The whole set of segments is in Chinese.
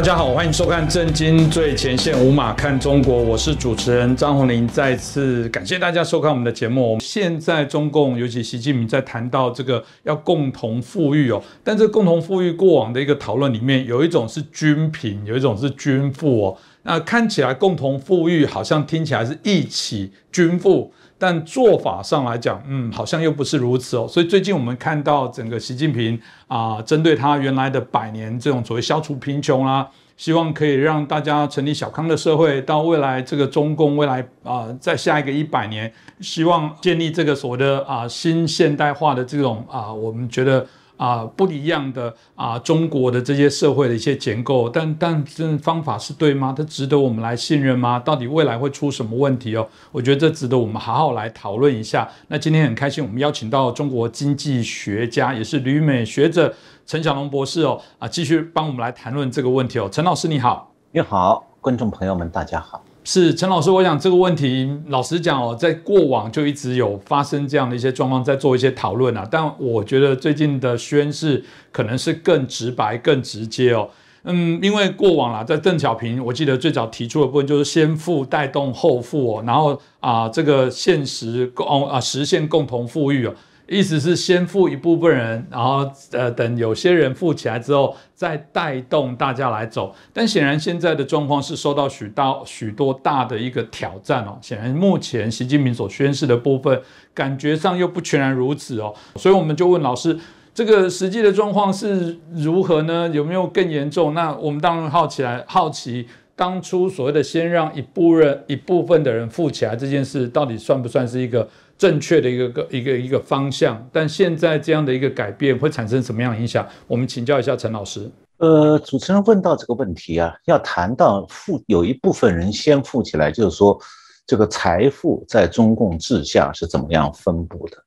大家好，欢迎收看《震惊最前线》，无马看中国，我是主持人张宏林。再次感谢大家收看我们的节目。现在中共，尤其习近平在谈到这个要共同富裕哦，但这共同富裕过往的一个讨论里面，有一种是均贫，有一种是均富哦。那看起来共同富裕好像听起来是一起均富。但做法上来讲，嗯，好像又不是如此哦。所以最近我们看到整个习近平啊，针对他原来的百年这种所谓消除贫穷啊，希望可以让大家成立小康的社会，到未来这个中共未来啊，在下一个一百年，希望建立这个所谓的啊新现代化的这种啊，我们觉得。啊，不一样的啊，中国的这些社会的一些结构，但但这方法是对吗？它值得我们来信任吗？到底未来会出什么问题哦？我觉得这值得我们好好来讨论一下。那今天很开心，我们邀请到中国经济学家，也是旅美学者陈小龙博士哦，啊，继续帮我们来谈论这个问题哦。陈老师你好，你好，观众朋友们大家好。是陈老师，我想这个问题，老实讲哦，在过往就一直有发生这样的一些状况，在做一些讨论啊。但我觉得最近的宣誓可能是更直白、更直接哦。嗯，因为过往啦，在邓小平，我记得最早提出的部分就是先富带动后富哦，然后啊，这个现实共啊实现共同富裕哦。意思是先富一部分人，然后呃等有些人富起来之后，再带动大家来走。但显然现在的状况是受到许大许多大的一个挑战哦。显然目前习近平所宣示的部分，感觉上又不全然如此哦。所以我们就问老师，这个实际的状况是如何呢？有没有更严重？那我们当然好奇来好奇，当初所谓的先让一部分一部分的人富起来这件事，到底算不算是一个？正确的一个个一个一个方向，但现在这样的一个改变会产生什么样的影响？我们请教一下陈老师。呃，主持人问到这个问题啊，要谈到富，有一部分人先富起来，就是说这个财富在中共治下是怎么样分布的？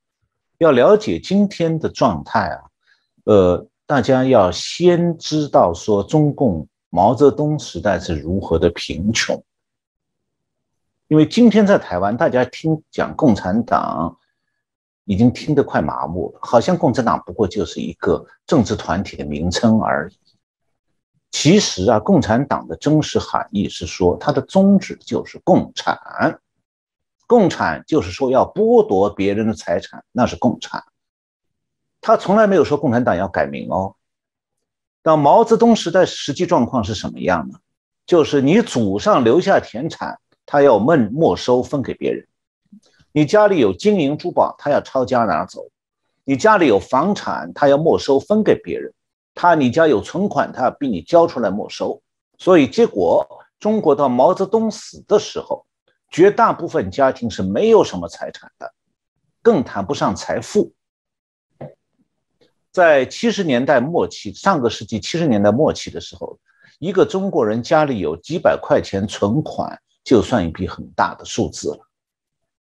要了解今天的状态啊，呃，大家要先知道说中共毛泽东时代是如何的贫穷。因为今天在台湾，大家听讲共产党，已经听得快麻木了，好像共产党不过就是一个政治团体的名称而已。其实啊，共产党的真实含义是说，它的宗旨就是共产，共产就是说要剥夺别人的财产，那是共产。他从来没有说共产党要改名哦。到毛泽东时代，实际状况是什么样呢？就是你祖上留下田产。他要没没收分给别人，你家里有金银珠宝，他要抄家拿走；你家里有房产，他要没收分给别人。他你家有存款，他要逼你交出来没收。所以结果，中国到毛泽东死的时候，绝大部分家庭是没有什么财产的，更谈不上财富。在七十年代末期，上个世纪七十年代末期的时候，一个中国人家里有几百块钱存款。就算一笔很大的数字了，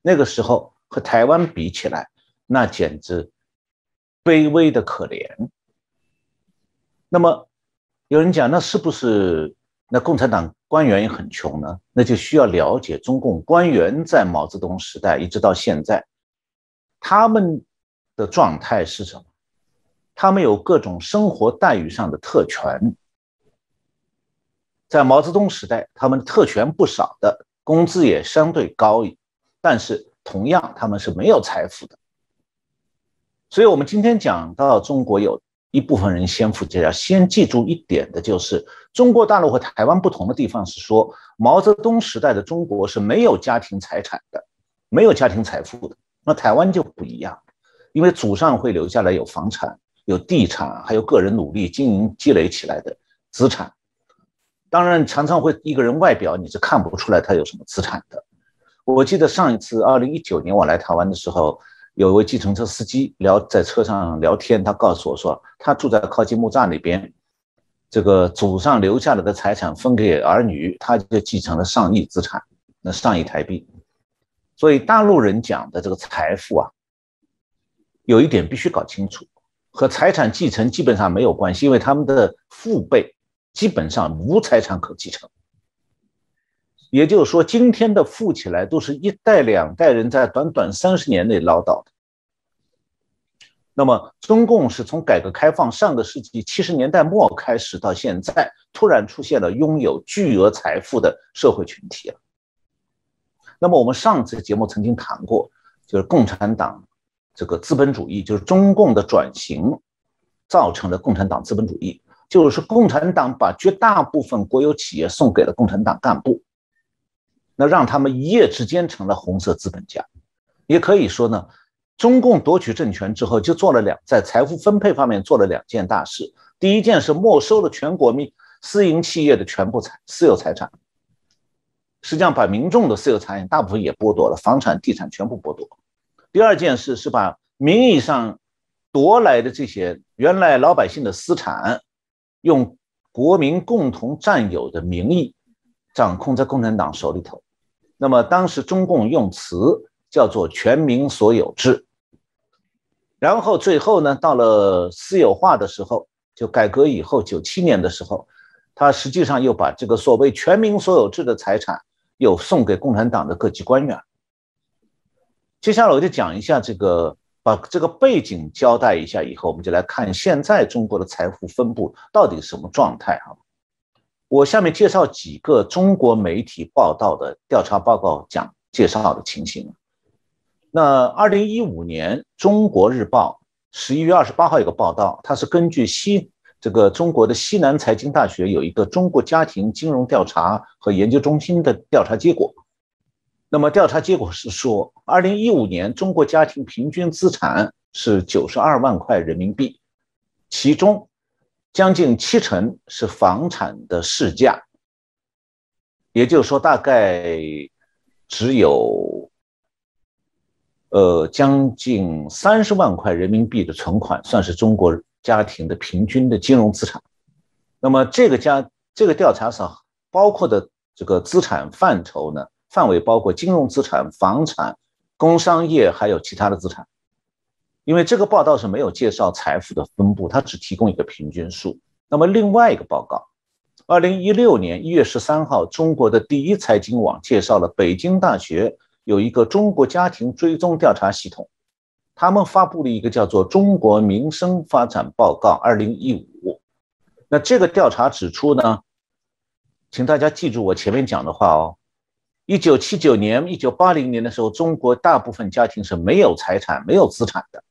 那个时候和台湾比起来，那简直卑微的可怜。那么有人讲，那是不是那共产党官员也很穷呢？那就需要了解中共官员在毛泽东时代一直到现在，他们的状态是什么？他们有各种生活待遇上的特权。在毛泽东时代，他们特权不少的，工资也相对高一，但是同样他们是没有财富的。所以，我们今天讲到中国有一部分人先富起来，先记住一点的就是，中国大陆和台湾不同的地方是说，毛泽东时代的中国是没有家庭财产的，没有家庭财富的。那台湾就不一样，因为祖上会留下来有房产、有地产，还有个人努力经营积累起来的资产。当然，常常会一个人外表你是看不出来他有什么资产的。我记得上一次二零一九年我来台湾的时候，有一位计程车司机聊在车上聊天，他告诉我说，他住在靠近木栅那边，这个祖上留下来的财产分给儿女，他就继承了上亿资产，那上亿台币。所以大陆人讲的这个财富啊，有一点必须搞清楚，和财产继承基本上没有关系，因为他们的父辈。基本上无财产可继承，也就是说，今天的富起来都是一代两代人在短短三十年内捞到的。那么中共是从改革开放上个世纪七十年代末开始到现在，突然出现了拥有巨额财富的社会群体了。那么我们上次节目曾经谈过，就是共产党这个资本主义，就是中共的转型，造成了共产党资本主义。就是共产党把绝大部分国有企业送给了共产党干部，那让他们一夜之间成了红色资本家。也可以说呢，中共夺取政权之后，就做了两在财富分配方面做了两件大事。第一件是没收了全国民私营企业的全部财私有财产，实际上把民众的私有财产大部分也剥夺了，房产、地产全部剥夺。第二件事是把名义上夺来的这些原来老百姓的私产。用国民共同占有的名义掌控在共产党手里头，那么当时中共用词叫做“全民所有制”，然后最后呢，到了私有化的时候，就改革以后九七年的时候，他实际上又把这个所谓“全民所有制”的财产又送给共产党的各级官员。接下来我就讲一下这个。把这个背景交代一下以后，我们就来看现在中国的财富分布到底什么状态哈。我下面介绍几个中国媒体报道的调查报告讲介绍的情形。那二零一五年《中国日报》十一月二十八号有个报道，它是根据西这个中国的西南财经大学有一个中国家庭金融调查和研究中心的调查结果。那么调查结果是说，二零一五年中国家庭平均资产是九十二万块人民币，其中将近七成是房产的市价，也就是说，大概只有呃将近三十万块人民币的存款算是中国家庭的平均的金融资产。那么这个家这个调查上包括的这个资产范畴呢？范围包括金融资产、房产、工商业，还有其他的资产。因为这个报道是没有介绍财富的分布，它只提供一个平均数。那么另外一个报告，二零一六年一月十三号，中国的第一财经网介绍了北京大学有一个中国家庭追踪调查系统，他们发布了一个叫做《中国民生发展报告二零一五》。那这个调查指出呢，请大家记住我前面讲的话哦。一九七九年、一九八零年的时候，中国大部分家庭是没有财产、没有资产的。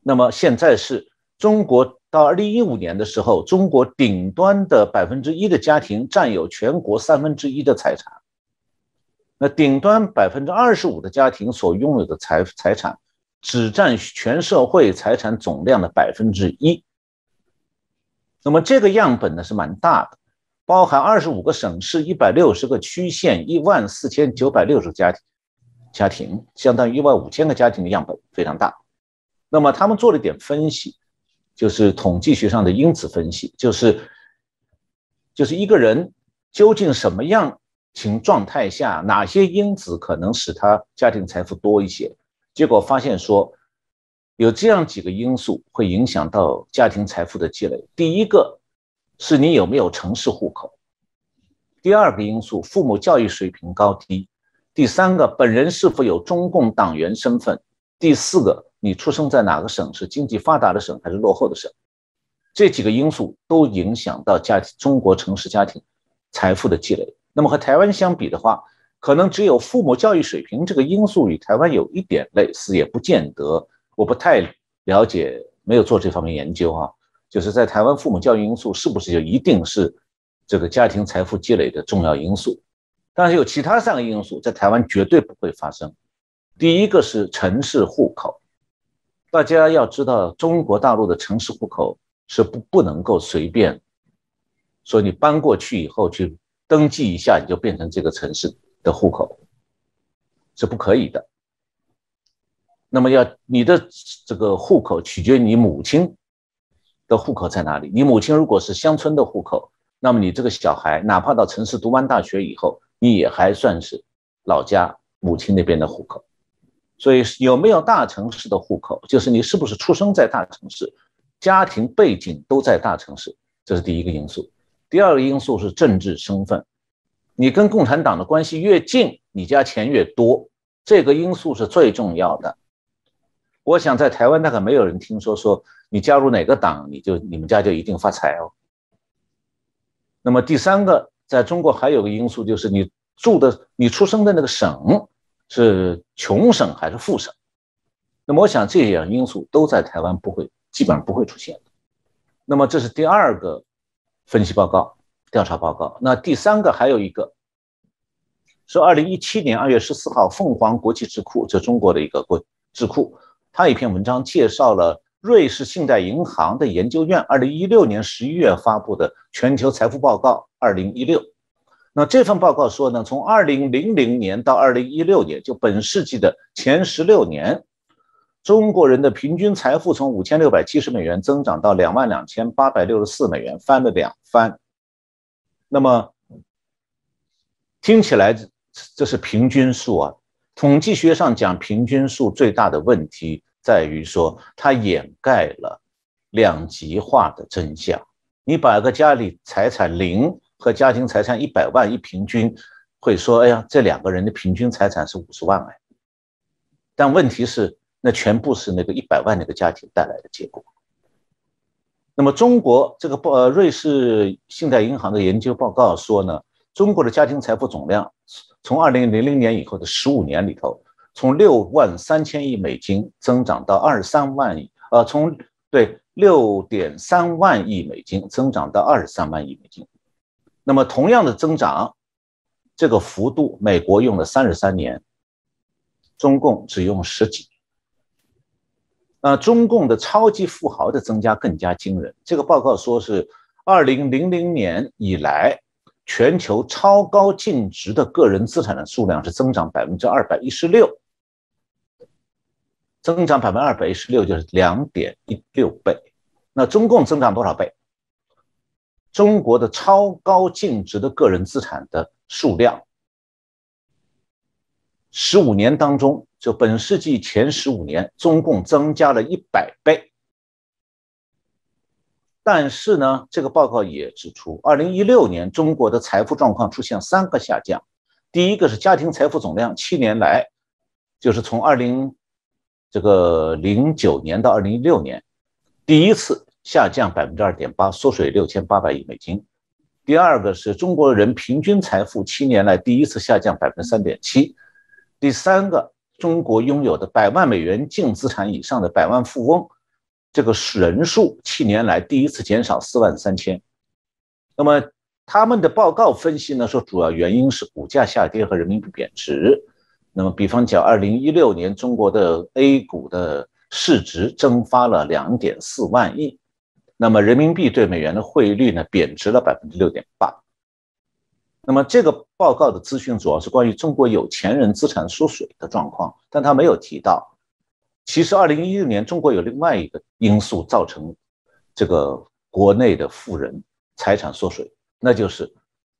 那么现在是中国到二零一五年的时候，中国顶端的百分之一的家庭占有全国三分之一的财产。那顶端百分之二十五的家庭所拥有的财财产，只占全社会财产总量的百分之一。那么这个样本呢是蛮大的。包含二十五个省市、一百六十个区县、一万四千九百六十个家庭，家庭相当于一万五千个家庭的样本非常大。那么他们做了一点分析，就是统计学上的因子分析，就是就是一个人究竟什么样情状态下，哪些因子可能使他家庭财富多一些？结果发现说，有这样几个因素会影响到家庭财富的积累。第一个。是你有没有城市户口？第二个因素，父母教育水平高低；第三个，本人是否有中共党员身份；第四个，你出生在哪个省，是经济发达的省还是落后的省？这几个因素都影响到家庭中国城市家庭财富的积累。那么和台湾相比的话，可能只有父母教育水平这个因素与台湾有一点类似，也不见得。我不太了解，没有做这方面研究啊。就是在台湾，父母教育因素是不是就一定是这个家庭财富积累的重要因素？但是有其他三个因素在台湾绝对不会发生。第一个是城市户口，大家要知道，中国大陆的城市户口是不不能够随便说你搬过去以后去登记一下，你就变成这个城市的户口，是不可以的。那么要你的这个户口取决于你母亲。的户口在哪里？你母亲如果是乡村的户口，那么你这个小孩哪怕到城市读完大学以后，你也还算是老家母亲那边的户口。所以有没有大城市的户口，就是你是不是出生在大城市，家庭背景都在大城市，这是第一个因素。第二个因素是政治身份，你跟共产党的关系越近，你家钱越多，这个因素是最重要的。我想在台湾大概没有人听说说你加入哪个党，你就你们家就一定发财哦。那么第三个，在中国还有个因素就是你住的、你出生的那个省是穷省还是富省。那么我想这样因素都在台湾不会，基本上不会出现的。那么这是第二个分析报告、调查报告。那第三个还有一个，是二零一七年二月十四号，凤凰国际智库，这中国的一个国智库。他一篇文章介绍了瑞士信贷银行的研究院二零一六年十一月发布的全球财富报告二零一六。那这份报告说呢，从二零零零年到二零一六年，就本世纪的前十六年，中国人的平均财富从五千六百七十美元增长到两万两千八百六十四美元，翻了两番。那么听起来这是平均数啊。统计学上讲平均数最大的问题在于说，它掩盖了两极化的真相。你把一个家里财产零和家庭财产一百万一平均，会说，哎呀，这两个人的平均财产是五十万哎。但问题是，那全部是那个一百万那个家庭带来的结果。那么中国这个报呃瑞士信贷银行的研究报告说呢，中国的家庭财富总量。从二零零零年以后的十五年里头，从六万三千亿美金增长到二十三万亿，呃，从对六点三万亿美金增长到二十三万亿美金。那么同样的增长，这个幅度，美国用了三十三年，中共只用十几年。那中共的超级富豪的增加更加惊人。这个报告说是二零零零年以来。全球超高净值的个人资产的数量是增长百分之二百一十六，增长百分之二百一十六就是两点一六倍。那中共增长多少倍？中国的超高净值的个人资产的数量，十五年当中，就本世纪前十五年，中共增加了一百倍。但是呢，这个报告也指出，二零一六年中国的财富状况出现三个下降。第一个是家庭财富总量，七年来，就是从二零这个零九年到二零一六年，第一次下降百分之二点八，缩水六千八百亿美金。第二个是中国人平均财富七年来第一次下降百分之三点七。第三个，中国拥有的百万美元净资产以上的百万富翁。这个人数七年来第一次减少四万三千，那么他们的报告分析呢说，主要原因是股价下跌和人民币贬值。那么，比方讲，二零一六年中国的 A 股的市值蒸发了两点四万亿，那么人民币对美元的汇率呢贬值了百分之六点八。那么这个报告的资讯主要是关于中国有钱人资产缩水的状况，但他没有提到。其实，二零一六年中国有另外一个因素造成这个国内的富人财产缩水，那就是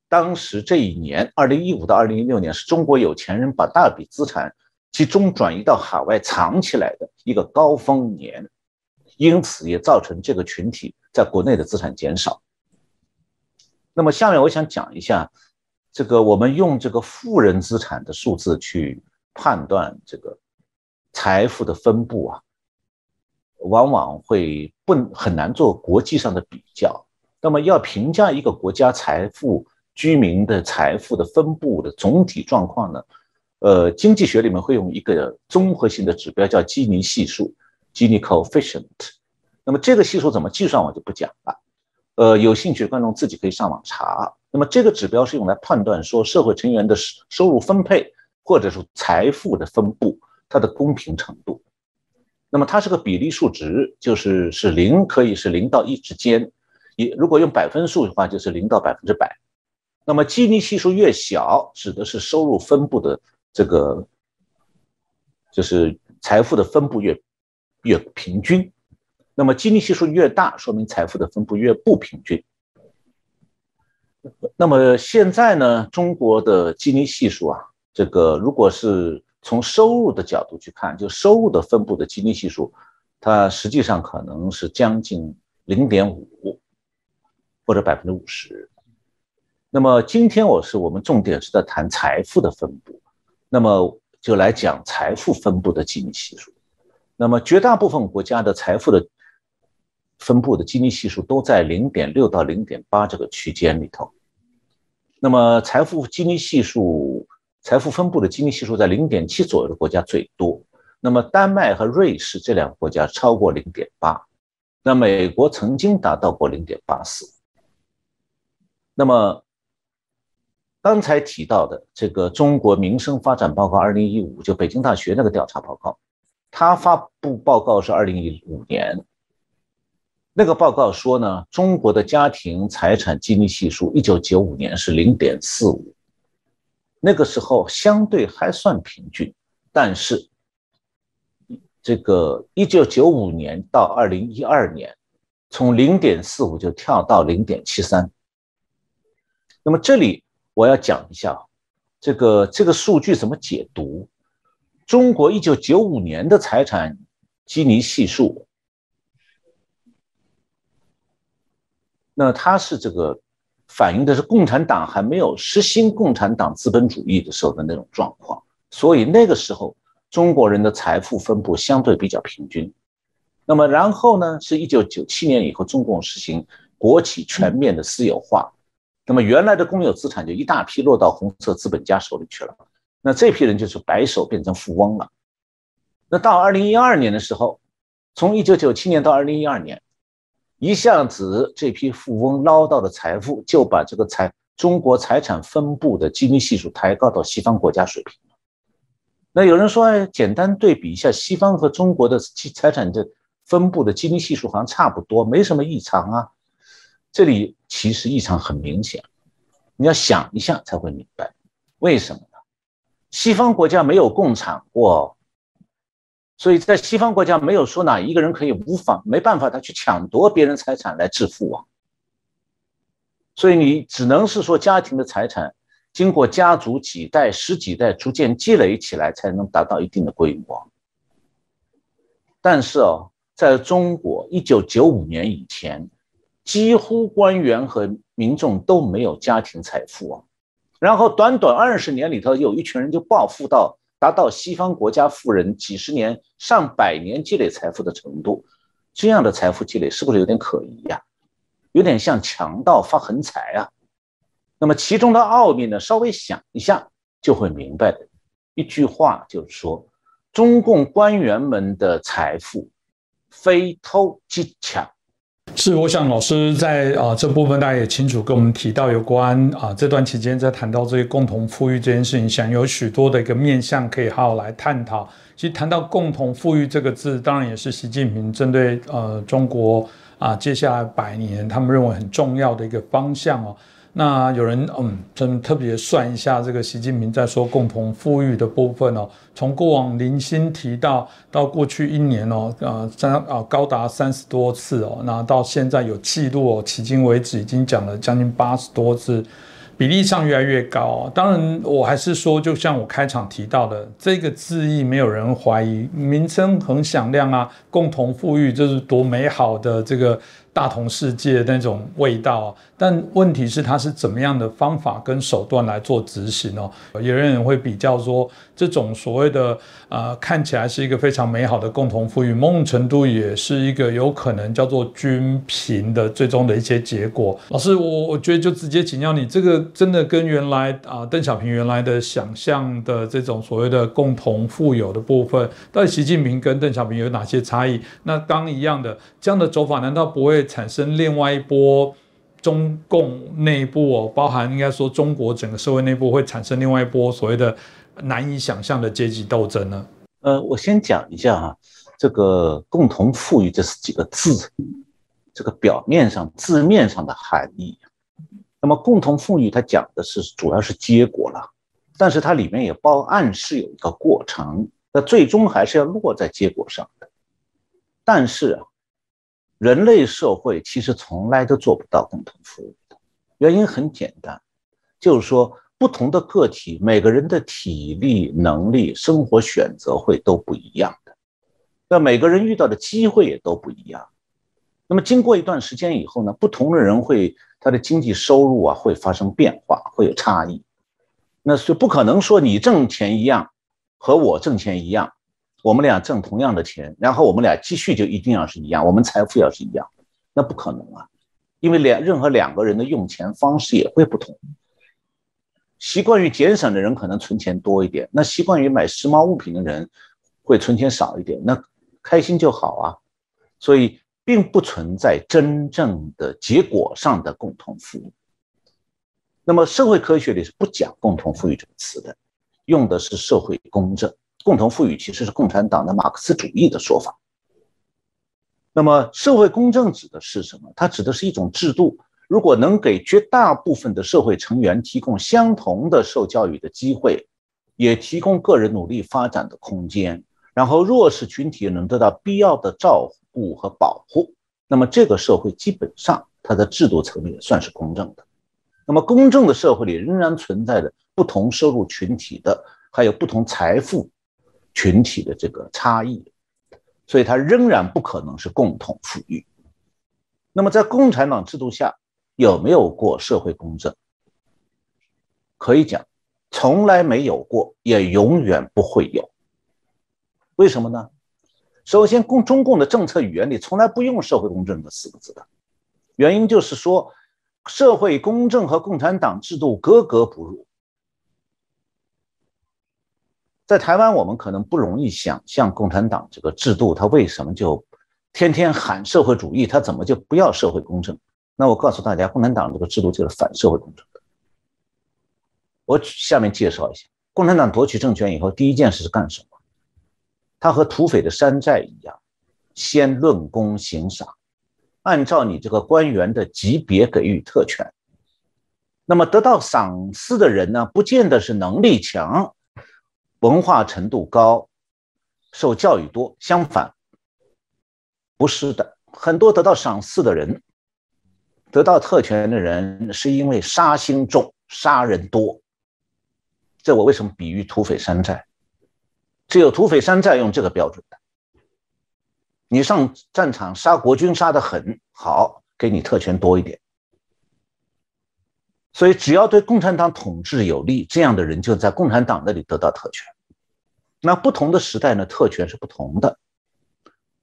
当时这一年，二零一五到二零一六年是中国有钱人把大笔资产集中转移到海外藏起来的一个高峰年，因此也造成这个群体在国内的资产减少。那么，下面我想讲一下这个我们用这个富人资产的数字去判断这个。财富的分布啊，往往会不很难做国际上的比较。那么要评价一个国家财富、居民的财富的分布的总体状况呢？呃，经济学里面会用一个综合性的指标叫基尼系数 （Gini coefficient）。那么这个系数怎么计算，我就不讲了。呃，有兴趣的观众自己可以上网查。那么这个指标是用来判断说社会成员的收入分配，或者说财富的分布。它的公平程度，那么它是个比例数值，就是是零可以是零到一之间，也如果用百分数的话，就是零到百分之百。那么基尼系数越小，指的是收入分布的这个，就是财富的分布越越平均。那么基尼系数越大，说明财富的分布越不平均。那么现在呢，中国的基尼系数啊，这个如果是。从收入的角度去看，就收入的分布的基尼系数，它实际上可能是将近零点五或者百分之五十。那么今天我是我们重点是在谈财富的分布，那么就来讲财富分布的基尼系数。那么绝大部分国家的财富的分布的基尼系数都在零点六到零点八这个区间里头。那么财富基尼系数、财富分布的基尼系数在零点七左右的国家最多。那么丹麦和瑞士这两个国家超过零点八。那美国曾经达到过零点八四。那么刚才提到的这个《中国民生发展报告》二零一五，就北京大学那个调查报告，它发布报告是二零一五年。那个报告说呢，中国的家庭财产基尼系数一九九五年是零点四五，那个时候相对还算平均。但是这个一九九五年到二零一二年，从零点四五就跳到零点七三。那么这里我要讲一下，这个这个数据怎么解读？中国一九九五年的财产基尼系数。那它是这个反映的是共产党还没有实行共产党资本主义的时候的那种状况，所以那个时候中国人的财富分布相对比较平均。那么然后呢，是一九九七年以后，中共实行国企全面的私有化，那么原来的公有资产就一大批落到红色资本家手里去了，那这批人就是白手变成富翁了。那到二零一二年的时候，从一九九七年到二零一二年。一下子，这批富翁捞到的财富就把这个财中国财产分布的基尼系数抬高到西方国家水平了。那有人说，哎，简单对比一下，西方和中国的财产的分布的基尼系数好像差不多，没什么异常啊。这里其实异常很明显，你要想一下才会明白，为什么呢？西方国家没有共产过。所以在西方国家没有说哪一个人可以无法没办法他去抢夺别人财产来致富啊，所以你只能是说家庭的财产经过家族几代十几代逐渐积累起来才能达到一定的规模。但是哦，在中国一九九五年以前，几乎官员和民众都没有家庭财富啊，然后短短二十年里头有一群人就暴富到。达到西方国家富人几十年、上百年积累财富的程度，这样的财富积累是不是有点可疑呀？有点像强盗发横财啊？那么其中的奥秘呢？稍微想一下就会明白的。一句话就是说，中共官员们的财富非偷即抢。是，我想老师在啊这部分大家也清楚跟我们提到有关啊这段期间在谈到这些共同富裕这件事情，想有许多的一个面向可以好好来探讨。其实谈到共同富裕这个字，当然也是习近平针对呃中国啊接下来百年他们认为很重要的一个方向哦。那有人嗯，真特别算一下这个习近平在说共同富裕的部分哦，从过往零星提到到过去一年哦，呃三啊高达三十多次哦，那到现在有记录哦，迄今为止已经讲了将近八十多次，比例上越来越高。当然，我还是说，就像我开场提到的，这个字义没有人怀疑，名称很响亮啊，共同富裕这是多美好的这个。大同世界那种味道，但问题是它是怎么样的方法跟手段来做执行哦？有人会比较说，这种所谓的呃看起来是一个非常美好的共同富裕，某种程度也是一个有可能叫做均贫的最终的一些结果。老师，我我觉得就直接请教你，这个真的跟原来啊邓小平原来的想象的这种所谓的共同富有的部分，到底习近平跟邓小平有哪些差异？那刚一样的这样的走法，难道不会？产生另外一波中共内部哦，包含应该说中国整个社会内部会产生另外一波所谓的难以想象的阶级斗争呢？呃，我先讲一下哈，这个共同富裕这是几个字，这个表面上字面上的含义。那么共同富裕它讲的是主要是结果了，但是它里面也包暗示有一个过程，那最终还是要落在结果上的。但是啊。人类社会其实从来都做不到共同富裕的原因很简单，就是说不同的个体，每个人的体力、能力、生活选择会都不一样的，那每个人遇到的机会也都不一样。那么经过一段时间以后呢，不同的人会他的经济收入啊会发生变化，会有差异。那是不可能说你挣钱一样和我挣钱一样，我们俩挣同样的钱，然后我们俩积蓄就一定要是一样，我们财富要是一样，那不可能啊，因为两任何两个人的用钱方式也会不同。习惯于节省的人可能存钱多一点，那习惯于买时髦物品的人会存钱少一点，那开心就好啊。所以并不存在真正的结果上的共同富裕。那么社会科学里是不讲共同富裕这个词的，用的是社会公正。共同富裕其实是共产党的马克思主义的说法。那么社会公正指的是什么？它指的是一种制度。如果能给绝大部分的社会成员提供相同的受教育的机会，也提供个人努力发展的空间，然后弱势群体能得到必要的照顾和保护，那么这个社会基本上它的制度层面算是公正的。那么公正的社会里仍然存在着不同收入群体的，还有不同财富群体的这个差异，所以它仍然不可能是共同富裕。那么在共产党制度下。有没有过社会公正？可以讲，从来没有过，也永远不会有。为什么呢？首先，共中共的政策语言里从来不用“社会公正”这四个字的，原因就是说，社会公正和共产党制度格格不入。在台湾，我们可能不容易想象共产党这个制度，它为什么就天天喊社会主义，它怎么就不要社会公正？那我告诉大家，共产党这个制度就是反社会公正的。我下面介绍一下，共产党夺取政权以后，第一件事是干什么？他和土匪的山寨一样，先论功行赏，按照你这个官员的级别给予特权。那么得到赏赐的人呢，不见得是能力强、文化程度高、受教育多，相反，不是的，很多得到赏赐的人。得到特权的人是因为杀心重、杀人多。这我为什么比喻土匪山寨？只有土匪山寨用这个标准的。你上战场杀国军杀得很好，给你特权多一点。所以只要对共产党统治有利，这样的人就在共产党那里得到特权。那不同的时代呢，特权是不同的。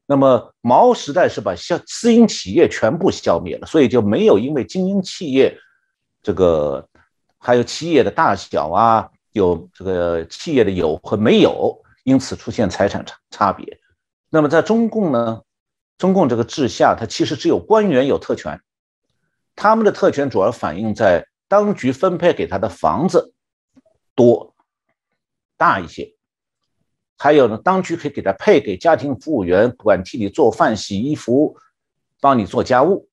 那么毛时代是把消私营企业全部消灭了，所以就没有因为精英企业这个还有企业的大小啊，有这个企业的有和没有，因此出现财产差差别。那么在中共呢，中共这个治下，它其实只有官员有特权，他们的特权主要反映在当局分配给他的房子多大一些。还有呢，当局可以给他配给家庭服务员，管替你做饭、洗衣服，帮你做家务。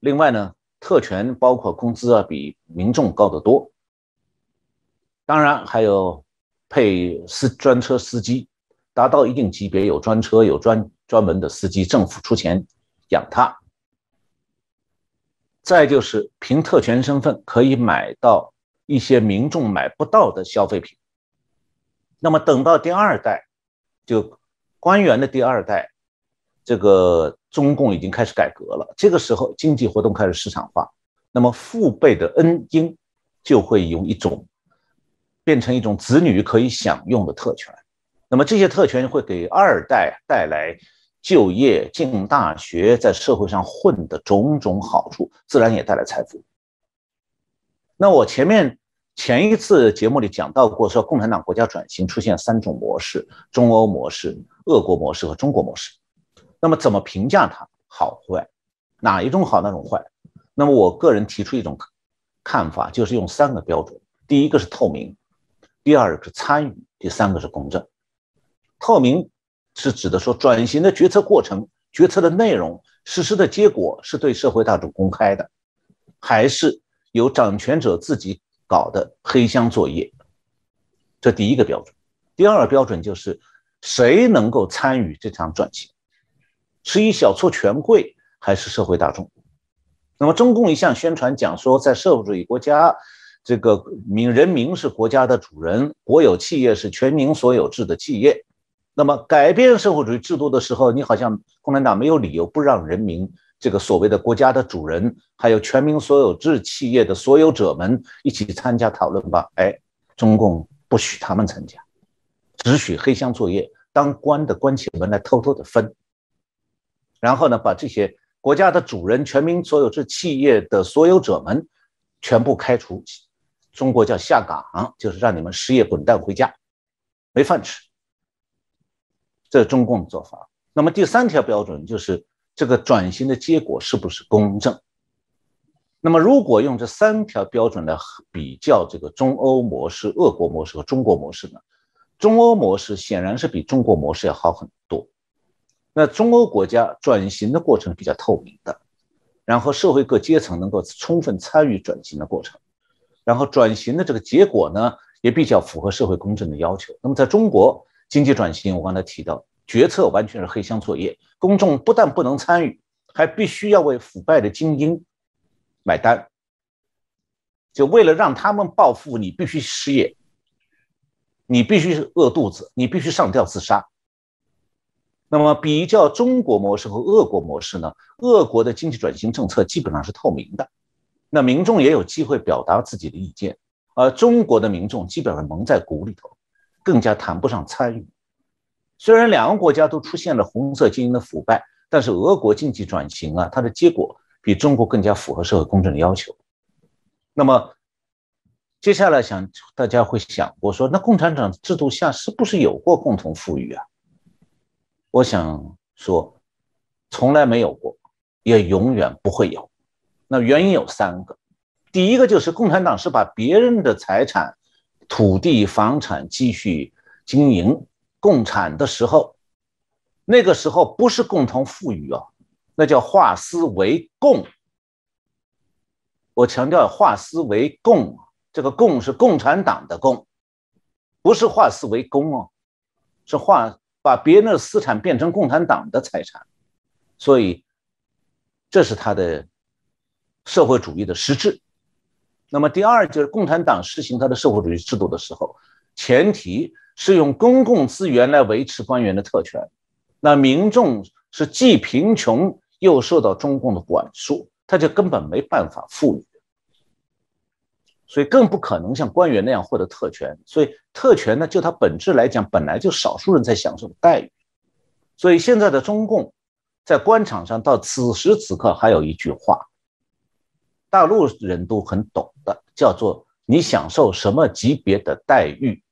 另外呢，特权包括工资啊比民众高得多。当然还有配司专车司机，达到一定级别有专车有专专门的司机，政府出钱养他。再就是凭特权身份可以买到一些民众买不到的消费品。那么等到第二代，就官员的第二代，这个中共已经开始改革了。这个时候经济活动开始市场化，那么父辈的恩荫就会有一种变成一种子女可以享用的特权。那么这些特权会给二代带来就业、进大学、在社会上混的种种好处，自然也带来财富。那我前面。前一次节目里讲到过，说共产党国家转型出现三种模式：中欧模式、俄国模式和中国模式。那么怎么评价它好坏？哪一种好，哪种坏？那么我个人提出一种看法，就是用三个标准：第一个是透明，第二个是参与，第三个是公正。透明是指的说，转型的决策过程、决策的内容、实施的结果是对社会大众公开的，还是由掌权者自己？搞的黑箱作业，这第一个标准。第二个标准就是谁能够参与这场转型，是以小撮权贵还是社会大众？那么中共一向宣传讲说，在社会主义国家，这个民人民是国家的主人，国有企业是全民所有制的企业。那么改变社会主义制度的时候，你好像共产党没有理由不让人民。这个所谓的国家的主人，还有全民所有制企业的所有者们一起参加讨论吧。哎，中共不许他们参加，只许黑箱作业，当官的关起门来偷偷的分，然后呢，把这些国家的主人、全民所有制企业的所有者们全部开除。中国叫下岗，就是让你们失业滚蛋回家，没饭吃。这是中共的做法。那么第三条标准就是这个转型的结果是不是公正？那么如果用这三条标准来比较这个中欧模式、俄国模式和中国模式呢？中欧模式显然是比中国模式要好很多。那中欧国家转型的过程比较透明的，然后社会各阶层能够充分参与转型的过程。然后转型的这个结果呢，也比较符合社会公正的要求。那么在中国经济转型，我刚才提到，决策完全是黑箱作业，公众不但不能参与，还必须要为腐败的精英买单。就为了让他们暴富，你必须失业，你必须饿肚子，你必须上吊自杀。那么比较中国模式和俄国模式呢？俄国的经济转型政策基本上是透明的。那民众也有机会表达自己的意见，而中国的民众基本上蒙在鼓里头，更加谈不上参与。虽然两个国家都出现了红色精英的腐败，但是俄国经济转型啊，它的结果比中国更加符合社会公正的要求。那么接下来想大家会想，我说那共产党制度下是不是有过共同富裕啊？我想说，从来没有过，也永远不会有。那原因有三个，第一个就是共产党是把别人的财产、土地、房产继续经营共产的时候，那个时候不是共同富裕啊，那叫化私为共。我强调化私为共，这个共是共产党的共，不是化私为公哦，是化把别人的私产变成共产党的财产，所以这是他的。社会主义的实质。那么第二就是共产党实行他的社会主义制度的时候，前提是用公共资源来维持官员的特权。那民众是既贫穷又受到中共的管束，他就根本没办法富裕，所以更不可能像官员那样获得特权。所以特权呢，就它本质来讲，本来就少数人在享受的待遇。所以现在的中共在官场上到此时此刻还有一句话。大陆人都很懂的，叫做你享受什么级别的待遇，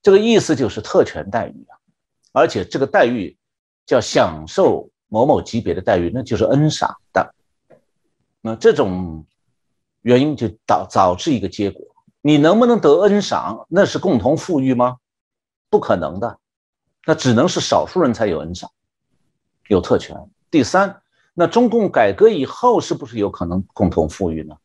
这个意思就是特权待遇啊，而且这个待遇叫享受某某级别的待遇，那就是恩赏的。那这种原因就导导致一个结果，你能不能得恩赏，那是共同富裕吗？不可能的，那只能是少数人才有恩赏，有特权。第三。那中共改革以后是不是有可能共同富裕呢？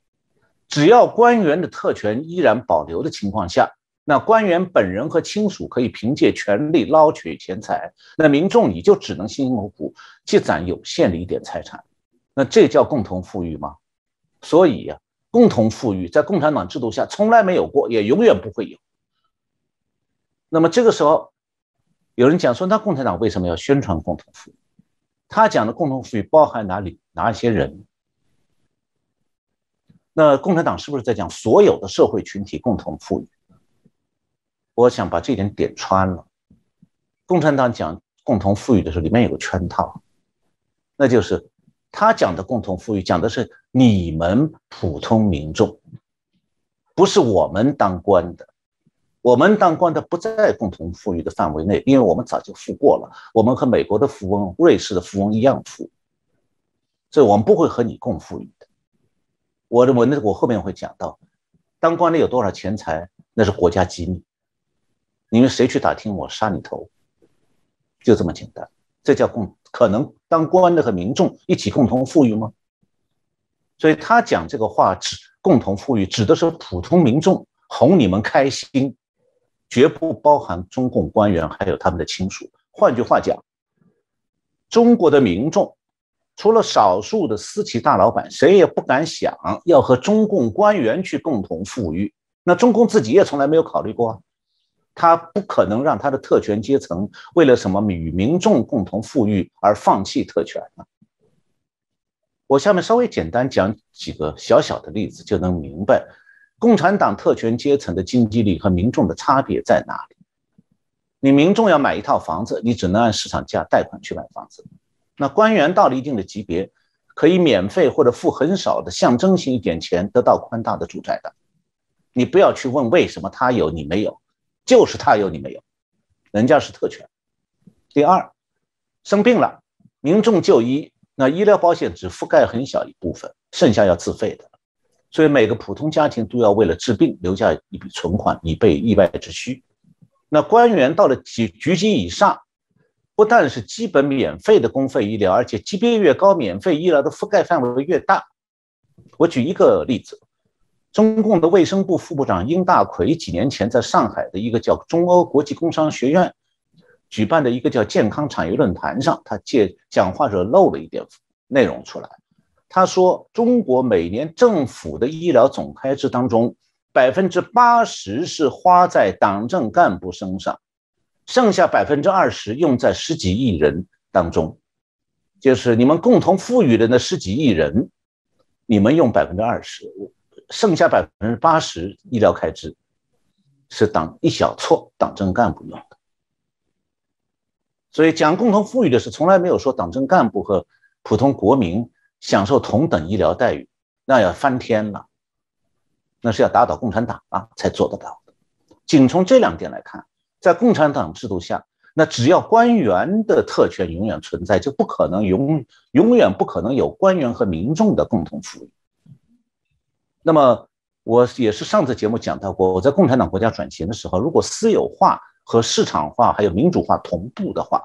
只要官员的特权依然保留的情况下，那官员本人和亲属可以凭借权力捞取钱财，那民众你就只能辛辛苦苦积攒有限的一点财产，那这叫共同富裕吗？所以呀，共同富裕在共产党制度下从来没有过，也永远不会有。那么这个时候，有人讲说，那共产党为什么要宣传共同富裕？他讲的共同富裕包含哪里哪些人？那共产党是不是在讲所有的社会群体共同富裕？我想把这点点穿了。共产党讲共同富裕的时候，里面有个圈套，那就是他讲的共同富裕讲的是你们普通民众，不是我们当官的。我们当官的不在共同富裕的范围内，因为我们早就富过了。我们和美国的富翁、瑞士的富翁一样富，所以我们不会和你共富裕的。我的我那我后面会讲到，当官的有多少钱财，那是国家机密，你们谁去打听，我杀你头，就这么简单。这叫共可能当官的和民众一起共同富裕吗？所以他讲这个话指共同富裕，指的是普通民众哄你们开心。绝不包含中共官员还有他们的亲属。换句话讲，中国的民众除了少数的私企大老板，谁也不敢想要和中共官员去共同富裕。那中共自己也从来没有考虑过，他不可能让他的特权阶层为了什么与民众共同富裕而放弃特权呢？我下面稍微简单讲几个小小的例子，就能明白。共产党特权阶层的经济力和民众的差别在哪里？你民众要买一套房子，你只能按市场价贷款去买房子。那官员到了一定的级别，可以免费或者付很少的象征性一点钱得到宽大的住宅的。你不要去问为什么他有你没有，就是他有你没有，人家是特权。第二，生病了，民众就医，那医疗保险只覆盖很小一部分，剩下要自费的。所以每个普通家庭都要为了治病留下一笔存款，以备意外之需。那官员到了局局级以上，不但是基本免费的公费医疗，而且级别越高，免费医疗的覆盖范围越大。我举一个例子，中共的卫生部副部长殷大奎几年前在上海的一个叫中欧国际工商学院举办的一个叫健康产业论坛上，他借讲话时漏了一点内容出来。他说，中国每年政府的医疗总开支当中，百分之八十是花在党政干部身上，剩下百分之二十用在十几亿人当中，就是你们共同富裕的那十几亿人，你们用百分之二十，剩下百分之八十医疗开支是党一小撮党政干部用的。所以讲共同富裕的是从来没有说党政干部和普通国民。享受同等医疗待遇，那要翻天了，那是要打倒共产党啊才做得到的。仅从这两点来看，在共产党制度下，那只要官员的特权永远存在，就不可能永永远不可能有官员和民众的共同富裕。那么，我也是上次节目讲到过，我在共产党国家转型的时候，如果私有化和市场化还有民主化同步的话，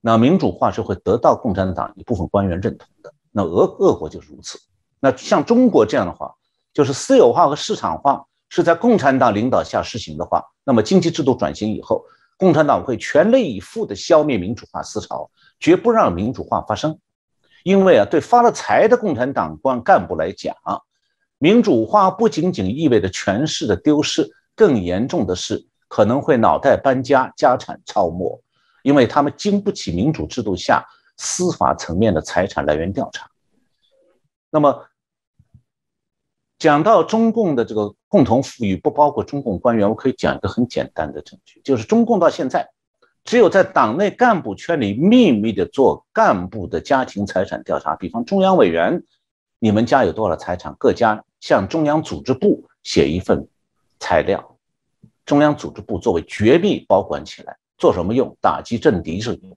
那民主化是会得到共产党一部分官员认同的。那俄俄国就是如此。那像中国这样的话，就是私有化和市场化是在共产党领导下实行的话，那么经济制度转型以后，共产党会全力以赴地消灭民主化思潮，绝不让民主化发生。因为啊，对发了财的共产党官干部来讲，民主化不仅仅意味着权势的丢失，更严重的是可能会脑袋搬家、家产超没，因为他们经不起民主制度下。司法层面的财产来源调查。那么，讲到中共的这个共同富裕，不包括中共官员，我可以讲一个很简单的证据，就是中共到现在，只有在党内干部圈里秘密的做干部的家庭财产调查，比方中央委员，你们家有多少财产，各家向中央组织部写一份材料，中央组织部作为绝密保管起来，做什么用？打击政敌是用。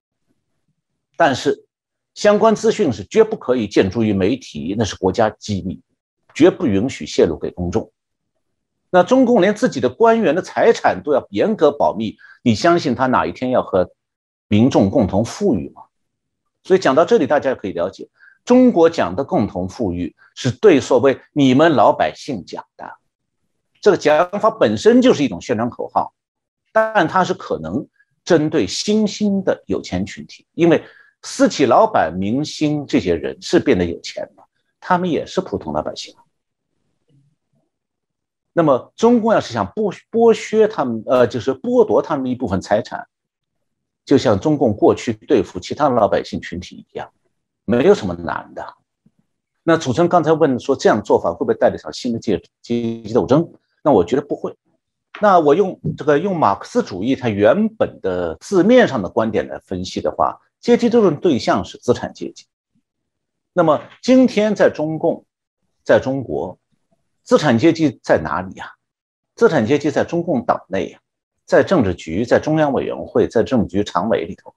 但是，相关资讯是绝不可以见诸于媒体，那是国家机密，绝不允许泄露给公众。那中共连自己的官员的财产都要严格保密，你相信他哪一天要和民众共同富裕吗？所以讲到这里，大家可以了解，中国讲的共同富裕是对所谓你们老百姓讲的，这个讲法本身就是一种宣传口号，但它是可能针对新兴的有钱群体，因为。私企老板、明星这些人是变得有钱了，他们也是普通老百姓。那么，中共要是想剥剥削他们，呃，就是剥夺他们一部分财产，就像中共过去对付其他老百姓群体一样，没有什么难的。那主持人刚才问说，这样做法会不会带来一场新的阶阶级斗争？那我觉得不会。那我用这个用马克思主义它原本的字面上的观点来分析的话。阶级斗争对象是资产阶级。那么今天在中共，在中国，资产阶级在哪里呀？资产阶级在中共党内呀，在政治局、在中央委员会、在政治局常委里头，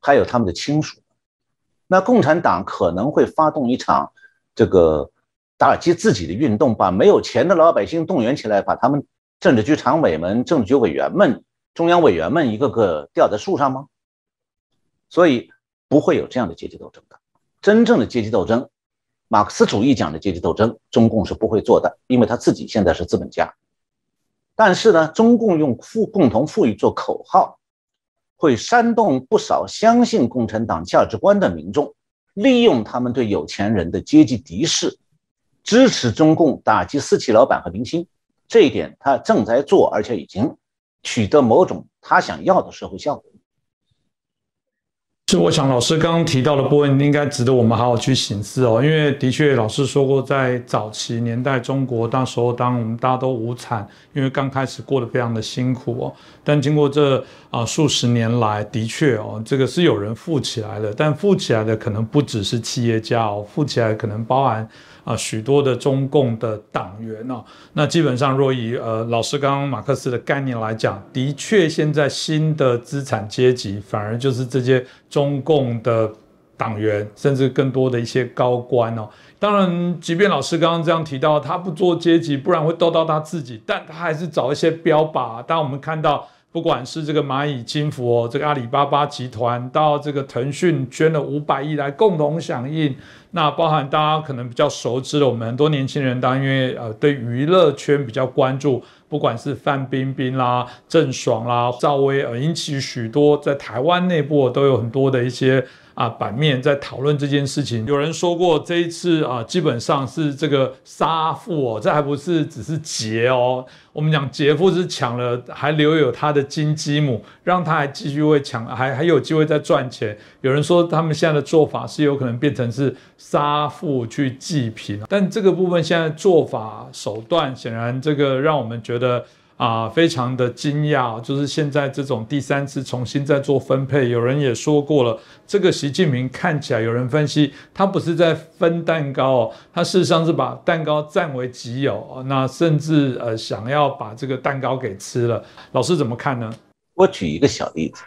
还有他们的亲属。那共产党可能会发动一场这个打击自己的运动，把没有钱的老百姓动员起来，把他们政治局常委们、政治局委员们、中央委员们一个个吊在树上吗？所以不会有这样的阶级斗争的。真正的阶级斗争，马克思主义讲的阶级斗争，中共是不会做的，因为他自己现在是资本家。但是呢，中共用富共同富裕做口号，会煽动不少相信共产党价值观的民众，利用他们对有钱人的阶级敌视，支持中共打击私企老板和明星。这一点他正在做，而且已经取得某种他想要的社会效果。就我想，老师刚刚提到的部分，应该值得我们好好去醒思哦。因为的确，老师说过，在早期年代，中国那时候，当我们大家都无产，因为刚开始过得非常的辛苦哦。但经过这啊数十年来，的确哦，这个是有人富起来的，但富起来的可能不只是企业家哦，富起来可能包含。啊，许多的中共的党员哦，那基本上若以呃老师刚刚马克思的概念来讲，的确现在新的资产阶级反而就是这些中共的党员，甚至更多的一些高官哦。当然，即便老师刚刚这样提到，他不做阶级，不然会斗到他自己，但他还是找一些标靶。当我们看到。不管是这个蚂蚁金服哦，这个阿里巴巴集团到这个腾讯捐了五百亿来共同响应，那包含大家可能比较熟知的，我们很多年轻人，当然因为呃对娱乐圈比较关注，不管是范冰冰啦、郑爽啦、赵薇，呃引起许多在台湾内部都有很多的一些。啊，版面在讨论这件事情。有人说过，这一次啊，基本上是这个杀父哦，这还不是只是劫哦。我们讲劫富是抢了，还留有他的金鸡母，让他还继续会抢，还还有机会再赚钱。有人说他们现在的做法是有可能变成是杀父去济贫，但这个部分现在做法手段显然这个让我们觉得。啊，非常的惊讶，就是现在这种第三次重新再做分配，有人也说过了，这个习近平看起来有人分析，他不是在分蛋糕哦，他事实上是把蛋糕占为己有，那甚至呃想要把这个蛋糕给吃了。老师怎么看呢？我举一个小例子，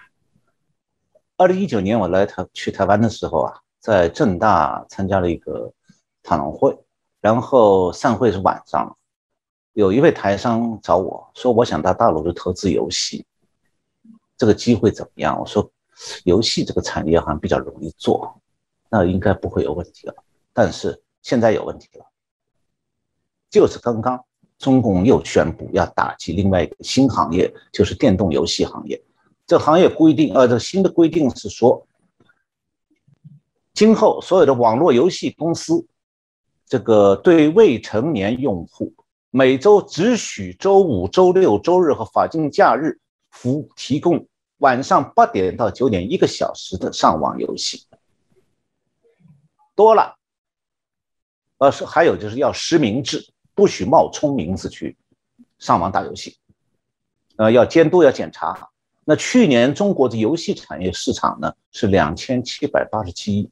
二零一九年我来台去台湾的时候啊，在正大参加了一个讨论会，然后散会是晚上。有一位台商找我说：“我想到大陆去投资游戏，这个机会怎么样？”我说：“游戏这个产业好像比较容易做，那应该不会有问题了。但是现在有问题了，就是刚刚中共又宣布要打击另外一个新行业，就是电动游戏行业。这行业规定，呃，这新的规定是说，今后所有的网络游戏公司，这个对未成年用户。”每周只许周五、周六、周日和法定假日服提供晚上八点到九点一个小时的上网游戏，多了。呃，是还有就是要实名制，不许冒充名字去上网打游戏。呃，要监督，要检查。那去年中国的游戏产业市场呢是两千七百八十七亿，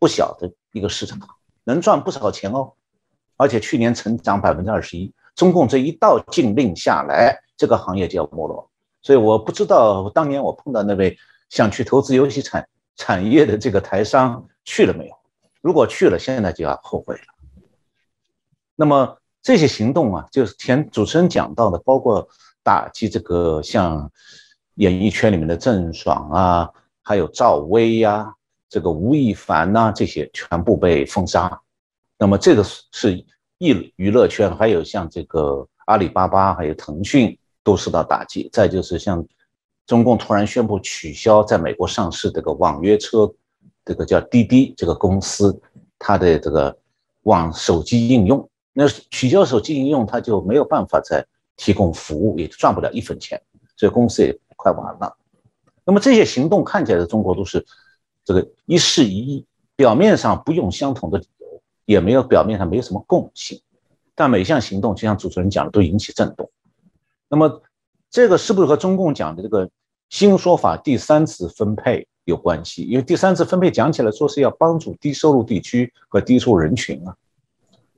不小的一个市场，能赚不少钱哦。而且去年成长百分之二十一，中共这一道禁令下来，这个行业就要没落。所以我不知道当年我碰到那位想去投资游戏产产业的这个台商去了没有？如果去了，现在就要后悔了。那么这些行动啊，就是前主持人讲到的，包括打击这个像演艺圈里面的郑爽啊，还有赵薇呀，这个吴亦凡呐，这些全部被封杀。那么这个是娱娱乐圈，还有像这个阿里巴巴，还有腾讯都受到打击。再就是像中共突然宣布取消在美国上市这个网约车，这个叫滴滴这个公司，它的这个网手机应用，那取消手机应用，它就没有办法再提供服务，也赚不了一分钱，所以公司也快完了。那么这些行动看起来中国都是这个一事一议，表面上不用相同的理由。也没有表面上没有什么共性，但每项行动就像主持人讲的都引起震动。那么这个是不是和中共讲的这个新说法第三次分配有关系？因为第三次分配讲起来说是要帮助低收入地区和低收入人群啊。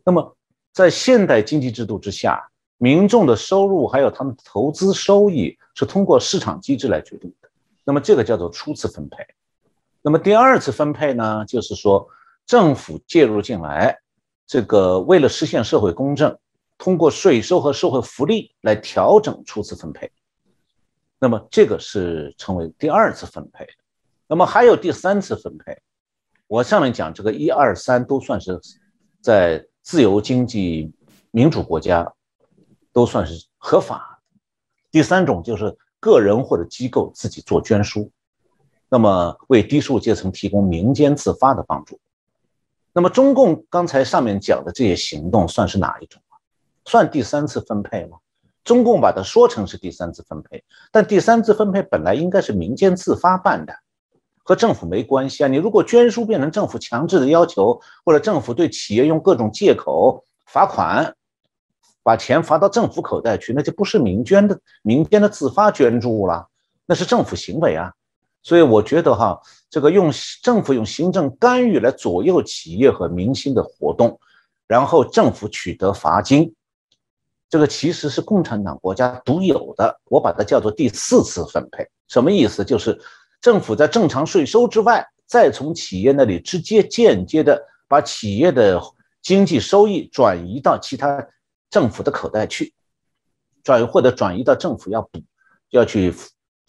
那么在现代经济制度之下，民众的收入还有他们投资收益是通过市场机制来决定的。那么这个叫做初次分配。那么第二次分配呢，就是说。政府介入进来，这个为了实现社会公正，通过税收和社会福利来调整初次分配，那么这个是称为第二次分配。那么还有第三次分配，我上面讲这个一二三都算是在自由经济民主国家都算是合法。第三种就是个人或者机构自己做捐书，那么为低收入阶层提供民间自发的帮助。那么中共刚才上面讲的这些行动算是哪一种啊？算第三次分配吗？中共把它说成是第三次分配，但第三次分配本来应该是民间自发办的，和政府没关系啊。你如果捐书变成政府强制的要求，或者政府对企业用各种借口罚款，把钱罚到政府口袋去，那就不是民捐的民间的自发捐助了，那是政府行为啊。所以我觉得哈，这个用政府用行政干预来左右企业和民心的活动，然后政府取得罚金，这个其实是共产党国家独有的，我把它叫做第四次分配。什么意思？就是政府在正常税收之外，再从企业那里直接间接的把企业的经济收益转移到其他政府的口袋去，转或者转移到政府要补要去。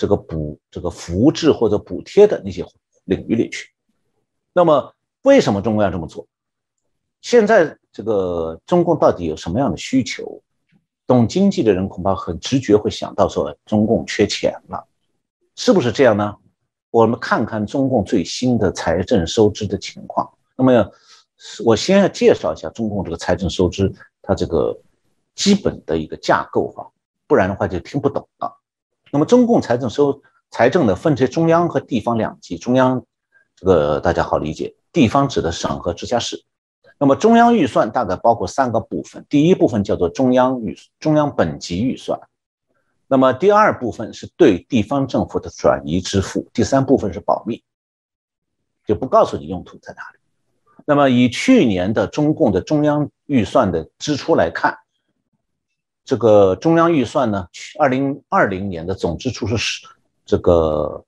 这个补这个扶持或者补贴的那些领域里去，那么为什么中共要这么做？现在这个中共到底有什么样的需求？懂经济的人恐怕很直觉会想到说，中共缺钱了，是不是这样呢？我们看看中共最新的财政收支的情况。那么，我先要介绍一下中共这个财政收支它这个基本的一个架构哈，不然的话就听不懂了。那么中共财政收财政呢，分成中央和地方两级。中央这个大家好理解，地方指的省和直辖市。那么中央预算大概包括三个部分，第一部分叫做中央预中央本级预算，那么第二部分是对地方政府的转移支付，第三部分是保密，就不告诉你用途在哪里。那么以去年的中共的中央预算的支出来看。这个中央预算呢，二零二零年的总支出是十这个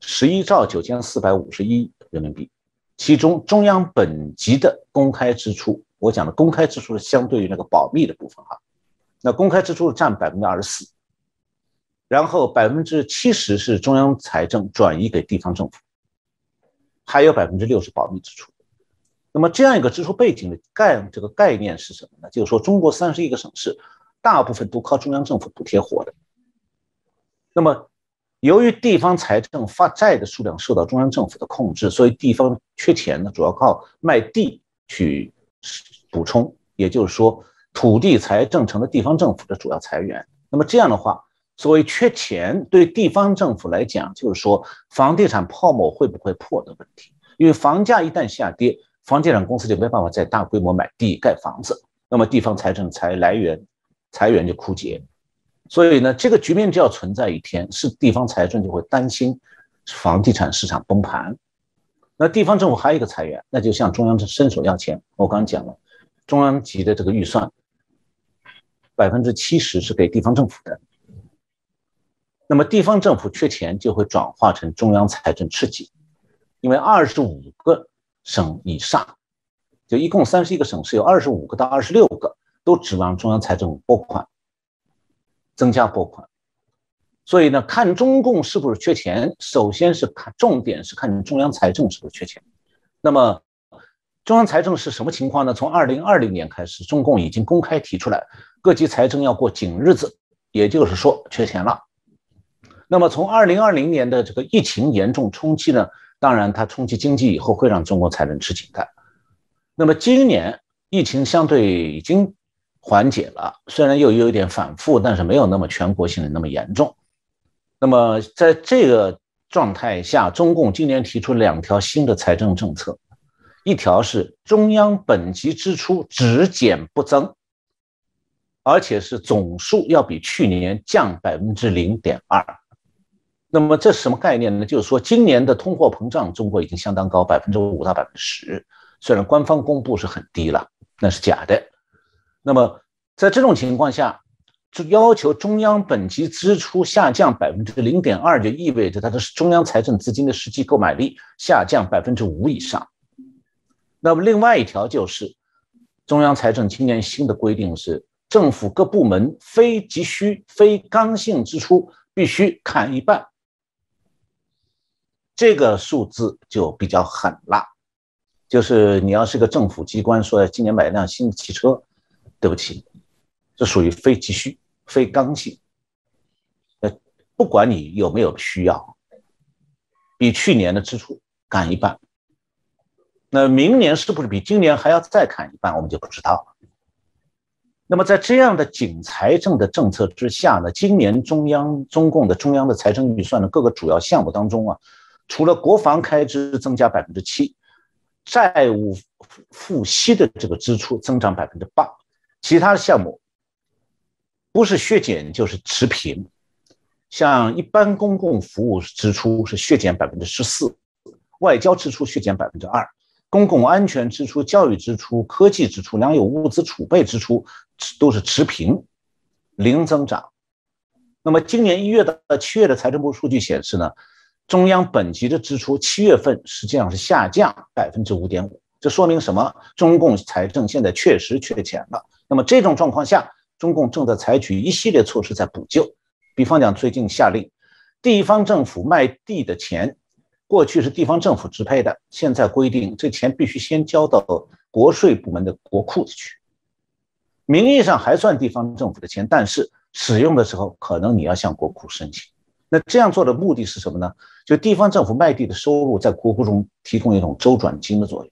十一兆九千四百五十一人民币，其中中央本级的公开支出，我讲的公开支出是相对于那个保密的部分哈，那公开支出占百分之二十四，然后百分之七十是中央财政转移给地方政府，还有百分之六是保密支出。那么这样一个支出背景的概这个概念是什么呢？就是说中国三十一个省市。大部分都靠中央政府补贴活的。那么，由于地方财政发债的数量受到中央政府的控制，所以地方缺钱呢，主要靠卖地去补充。也就是说，土地财政成了地方政府的主要财源。那么这样的话，所谓缺钱，对地方政府来讲，就是说房地产泡沫会不会破的问题。因为房价一旦下跌，房地产公司就没办法再大规模买地盖房子，那么地方财政才来源。财源就枯竭，所以呢，这个局面就要存在一天，是地方财政就会担心房地产市场崩盘。那地方政府还有一个财源，那就向中央伸手要钱。我刚讲了，中央级的这个预算，百分之七十是给地方政府的。那么地方政府缺钱，就会转化成中央财政吃紧，因为二十五个省以上，就一共三十一个省市，有二十五个到二十六个。都指望中央财政拨款，增加拨款，所以呢，看中共是不是缺钱，首先是看重点是看中央财政是不是缺钱。那么，中央财政是什么情况呢？从二零二零年开始，中共已经公开提出来，各级财政要过紧日子，也就是说缺钱了。那么，从二零二零年的这个疫情严重冲击呢，当然它冲击经济以后会让中国财政吃紧的。那么今年疫情相对已经。缓解了，虽然又有一点反复，但是没有那么全国性的那么严重。那么在这个状态下，中共今年提出两条新的财政政策，一条是中央本级支出只减不增，而且是总数要比去年降百分之零点二。那么这是什么概念呢？就是说今年的通货膨胀，中国已经相当高，百分之五到百分之十，虽然官方公布是很低了，那是假的。那么，在这种情况下，就要求中央本级支出下降百分之零点二，就意味着它的中央财政资金的实际购买力下降百分之五以上。那么，另外一条就是，中央财政今年新的规定是，政府各部门非急需、非刚性支出必须砍一半。这个数字就比较狠了，就是你要是个政府机关，说今年买一辆新的汽车。对不起，这属于非急需、非刚性。呃，不管你有没有需要，比去年的支出砍一半，那明年是不是比今年还要再砍一半，我们就不知道了。那么在这样的紧财政的政策之下呢，今年中央中共的中央的财政预算的各个主要项目当中啊，除了国防开支增加百分之七，债务付息的这个支出增长百分之八，其他的项目不是削减就是持平。像一般公共服务支出是削减百分之十四，外交支出削减百分之二，公共安全支出、教育支出、科技支出、粮油物资储备支出都是持平，零增长。那么今年一月到七月的财政部数据显示呢，中央本级的支出七月份实际上是下降百分之五点五，这说明什么？中共财政现在确实缺钱了。那么这种状况下，中共正在采取一系列措施在补救。比方讲，最近下令，地方政府卖地的钱，过去是地方政府支配的，现在规定这钱必须先交到国税部门的国库里去。名义上还算地方政府的钱，但是使用的时候可能你要向国库申请。那这样做的目的是什么呢？就地方政府卖地的收入在国库中提供一种周转金的作用。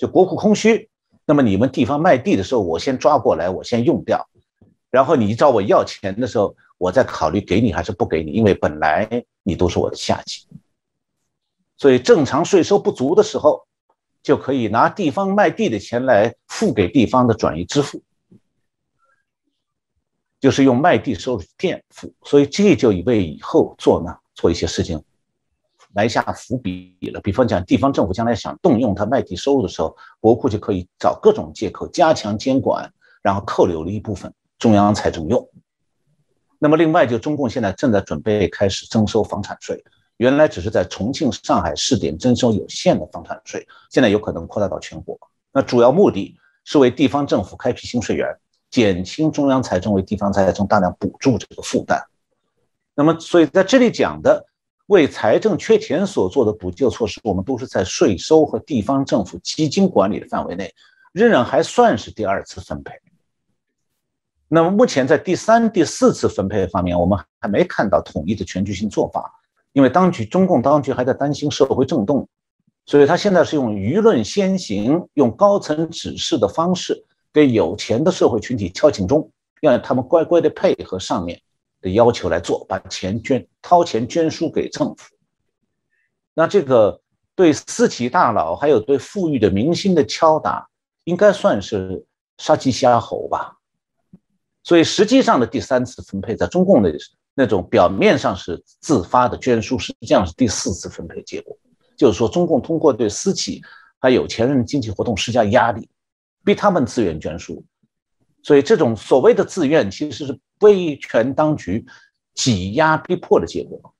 就国库空虚，那么你们地方卖地的时候，我先抓过来，我先用掉，然后你找我要钱的时候。我再考虑给你还是不给你，因为本来你都是我的下级，所以正常税收不足的时候，就可以拿地方卖地的钱来付给地方的转移支付，就是用卖地收入垫付，所以这就为以后做呢做一些事情埋下伏笔了。比方讲，地方政府将来想动用它卖地收入的时候，国库就可以找各种借口加强监管，然后扣留了一部分中央财政用。那么，另外就中共现在正在准备开始征收房产税，原来只是在重庆、上海试点征收有限的房产税，现在有可能扩大到全国。那主要目的是为地方政府开辟新税源，减轻中央财政为地方财政大量补助这个负担。那么，所以在这里讲的为财政缺钱所做的补救措施，我们都是在税收和地方政府基金管理的范围内，仍然还算是第二次分配。那么目前在第三、第四次分配方面，我们还没看到统一的全局性做法，因为当局中共当局还在担心社会震动，所以他现在是用舆论先行、用高层指示的方式，给有钱的社会群体敲警钟，让他们乖乖的配合上面的要求来做，把钱捐、掏钱捐输给政府。那这个对私企大佬还有对富裕的明星的敲打，应该算是杀鸡杀猴吧。所以，实际上的第三次分配，在中共的那种表面上是自发的捐输，实际上是第四次分配结果。就是说，中共通过对私企还有钱人经济活动施加压力，逼他们自愿捐输。所以，这种所谓的自愿，其实是威权当局挤压逼迫的结果。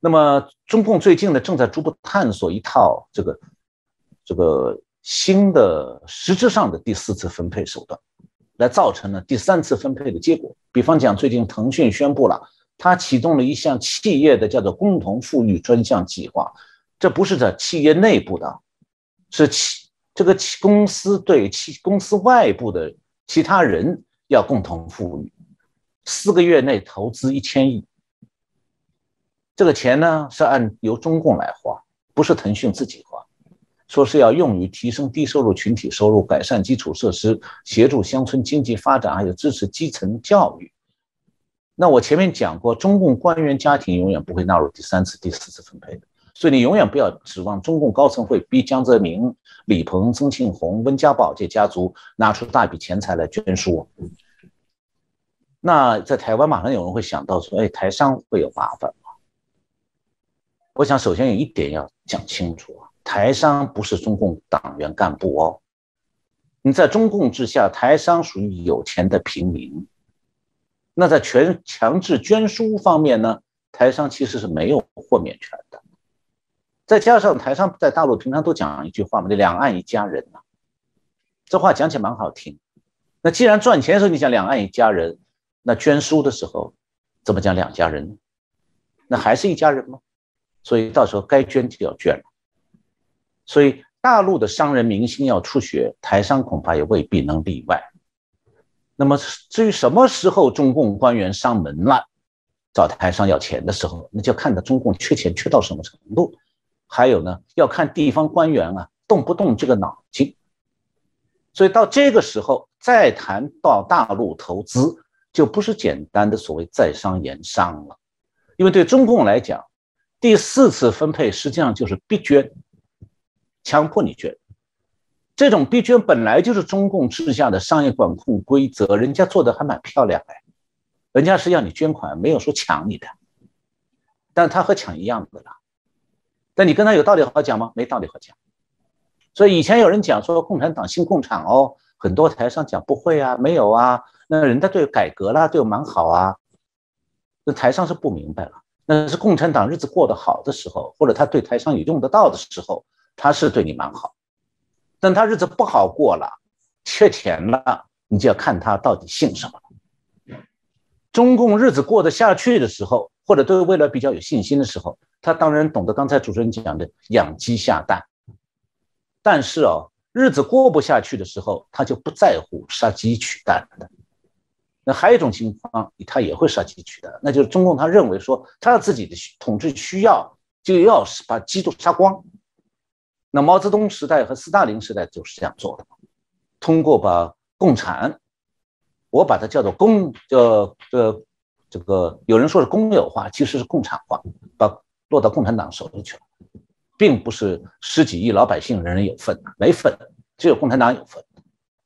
那么，中共最近呢，正在逐步探索一套这个这个新的实质上的第四次分配手段。来造成了第三次分配的结果。比方讲，最近腾讯宣布了，它启动了一项企业的叫做“共同富裕专项计划”，这不是在企业内部的，是企这个企公司对企公司外部的其他人要共同富裕，四个月内投资一千亿。这个钱呢是按由中共来花，不是腾讯自己花。说是要用于提升低收入群体收入、改善基础设施、协助乡村经济发展，还有支持基层教育。那我前面讲过，中共官员家庭永远不会纳入第三次、第四次分配的，所以你永远不要指望中共高层会逼江泽民、李鹏、曾庆红、温家宝这家族拿出大笔钱财来捐输。那在台湾，马上有人会想到说：“哎，台商会有麻烦吗？”我想首先有一点要讲清楚啊。台商不是中共党员干部哦，你在中共之下，台商属于有钱的平民。那在全强制捐书方面呢，台商其实是没有豁免权的。再加上台商在大陆平常都讲一句话嘛，这两岸一家人呐，这话讲起来蛮好听。那既然赚钱的时候你讲两岸一家人，那捐书的时候怎么讲两家人呢？那还是一家人吗？所以到时候该捐就要捐了。所以，大陆的商人明星要出血，台商恐怕也未必能例外。那么，至于什么时候中共官员上门了，找台商要钱的时候，那就看到中共缺钱缺到什么程度。还有呢，要看地方官员啊动不动这个脑筋。所以到这个时候再谈到大陆投资，就不是简单的所谓在商言商了，因为对中共来讲。第四次分配实际上就是逼捐，强迫你捐。这种逼捐本来就是中共治下的商业管控规则，人家做的还蛮漂亮哎，人家是要你捐款，没有说抢你的，但他和抢一样的啦。但你跟他有道理好讲吗？没道理好讲。所以以前有人讲说共产党新共产哦，很多台上讲不会啊，没有啊，那人家对改革啦，对我蛮好啊。那台上是不明白了，那是共产党日子过得好的时候，或者他对台上也用得到的时候，他是对你蛮好。但他日子不好过了，缺钱了，你就要看他到底姓什么了。中共日子过得下去的时候，或者对未来比较有信心的时候，他当然懂得刚才主持人讲的养鸡下蛋。但是哦，日子过不下去的时候，他就不在乎杀鸡取蛋的。那还有一种情况，他也会杀鸡取蛋，那就是中共他认为说，他自己的统治需要，就要把鸡都杀光。那毛泽东时代和斯大林时代就是这样做的，通过把共产，我把它叫做公，叫这这个有人说是公有化，其实是共产化，把落到共产党手里去了，并不是十几亿老百姓人人有份，没份，只有共产党有份，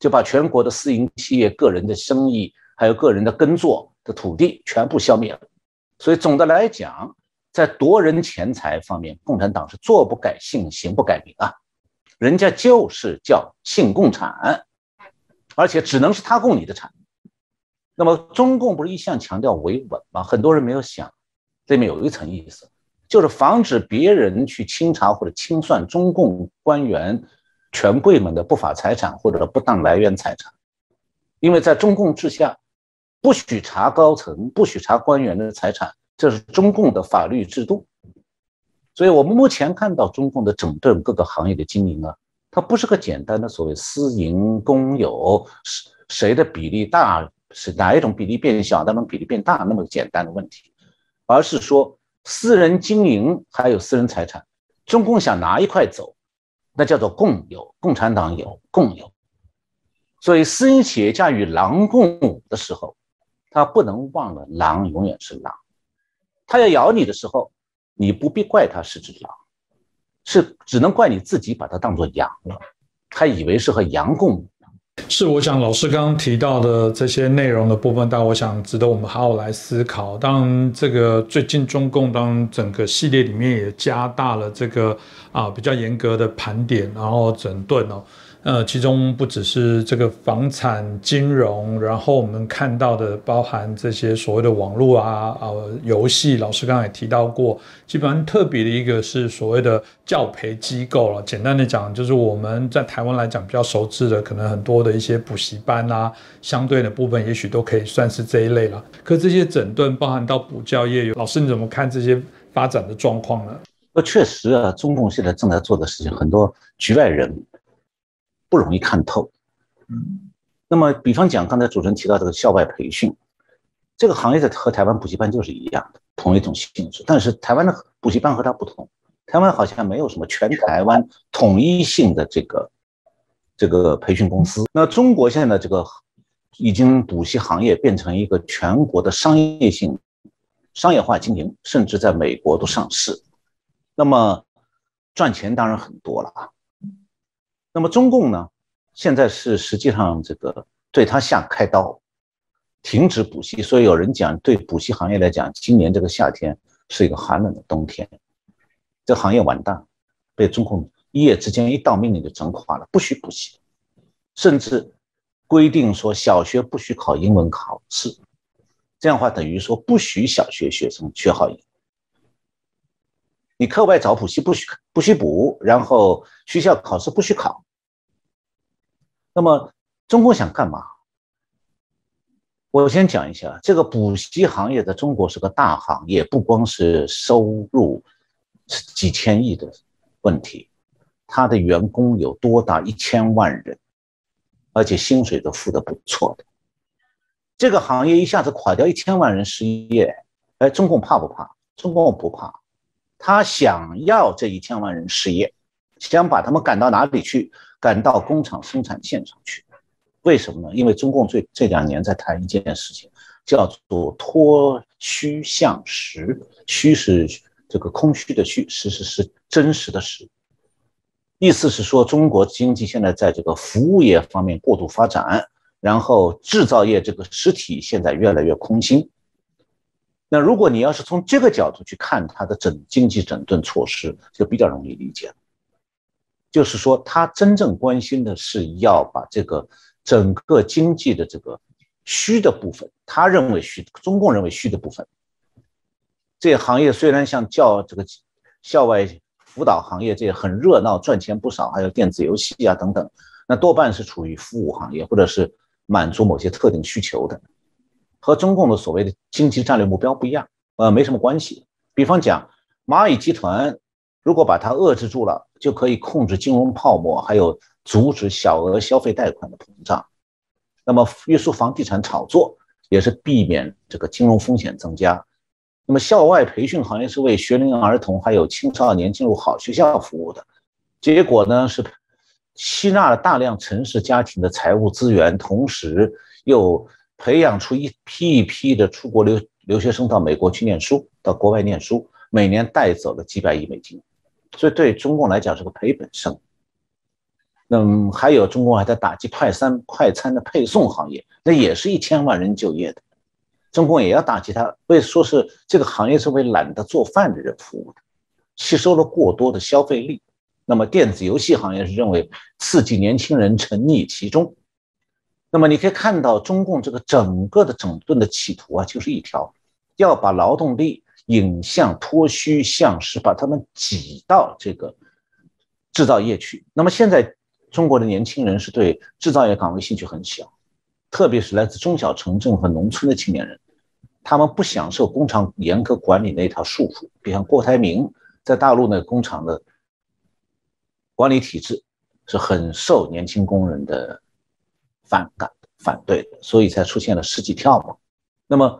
就把全国的私营企业、个人的生意。还有个人的耕作的土地全部消灭了，所以总的来讲，在夺人钱财方面，共产党是坐不改姓，行不改名啊，人家就是叫姓共产，而且只能是他供你的产。那么中共不是一向强调维稳吗？很多人没有想，这里面有一层意思，就是防止别人去清查或者清算中共官员、权贵们的不法财产或者不当来源财产，因为在中共治下。不许查高层，不许查官员的财产，这是中共的法律制度。所以，我们目前看到中共的整顿各个行业的经营啊，它不是个简单的所谓私营公有，谁谁的比例大，是哪一种比例变小，哪种比例变大那么简单的问题，而是说私人经营还有私人财产，中共想拿一块走，那叫做共有，共产党有共有。所以，私营企业家与狼共舞的时候。他不能忘了，狼永远是狼。他要咬你的时候，你不必怪他是只狼，是只能怪你自己把它当做羊了，他以为是和羊共舞。是，我想老师刚刚提到的这些内容的部分，但我想值得我们好好来思考。当然，这个最近中共当整个系列里面也加大了这个啊比较严格的盘点，然后整顿哦。呃，其中不只是这个房产、金融，然后我们看到的包含这些所谓的网络啊、呃游戏。老师刚才也提到过，基本上特别的一个是所谓的教培机构了。简单的讲，就是我们在台湾来讲比较熟知的，可能很多的一些补习班啊，相对的部分也许都可以算是这一类了。可这些整顿包含到补教业，老师你怎么看这些发展的状况呢？那确实啊，中共现在正在做的事情，很多局外人。不容易看透，嗯，那么比方讲，刚才主持人提到这个校外培训，这个行业的和台湾补习班就是一样的，同一种性质。但是台湾的补习班和它不同，台湾好像没有什么全台湾统一性的这个这个培训公司。那中国现在这个已经补习行业变成一个全国的商业性、商业化经营，甚至在美国都上市，那么赚钱当然很多了啊。那么中共呢，现在是实际上这个对他下开刀，停止补习。所以有人讲，对补习行业来讲，今年这个夏天是一个寒冷的冬天，这行业完蛋，被中共一夜之间一道命令就整垮了，不许补习，甚至规定说小学不许考英文考试，这样的话等于说不许小学学生学好英。你课外找补习不许不许补，然后学校考试不许考。那么，中国想干嘛？我先讲一下，这个补习行业在中国是个大行业，不光是收入是几千亿的问题，他的员工有多达一千万人，而且薪水都付的不错的。这个行业一下子垮掉一千万人失业，哎，中共怕不怕？中共不怕，他想要这一千万人失业，想把他们赶到哪里去？赶到工厂生产线上去，为什么呢？因为中共最这两年在谈一件事情，叫做脱虚向实。虚是这个空虚的虚，实实是真实的实。意思是说，中国经济现在在这个服务业方面过度发展，然后制造业这个实体现在越来越空心。那如果你要是从这个角度去看它的整经济整顿措施，就比较容易理解了。就是说，他真正关心的是要把这个整个经济的这个虚的部分，他认为虚，中共认为虚的部分，这些行业虽然像教这个校外辅导行业这些很热闹，赚钱不少，还有电子游戏啊等等，那多半是处于服务行业或者是满足某些特定需求的。和中共的所谓的经济战略目标不一样，呃，没什么关系。比方讲，蚂蚁集团如果把它遏制住了，就可以控制金融泡沫，还有阻止小额消费贷款的膨胀。那么约束房地产炒作，也是避免这个金融风险增加。那么校外培训行业是为学龄儿童还有青少年进入好学校服务的，结果呢是吸纳了大量城市家庭的财务资源，同时又。培养出一批一批的出国留留学生到美国去念书，到国外念书，每年带走了几百亿美金，所以对中共来讲是个赔本生意。那么还有中共还在打击快餐快餐的配送行业，那也是一千万人就业的，中共也要打击它，为说是这个行业是为懒得做饭的人服务的，吸收了过多的消费力。那么电子游戏行业是认为刺激年轻人沉溺其中。那么你可以看到，中共这个整个的整顿的企图啊，就是一条，要把劳动力引向脱虚向实，把他们挤到这个制造业去。那么现在中国的年轻人是对制造业岗位兴趣很小，特别是来自中小城镇和农村的青年人，他们不享受工厂严格管理那一套束缚。比方郭台铭在大陆那个工厂的管理体制是很受年轻工人的。反感、反对的，所以才出现了世纪跳嘛。那么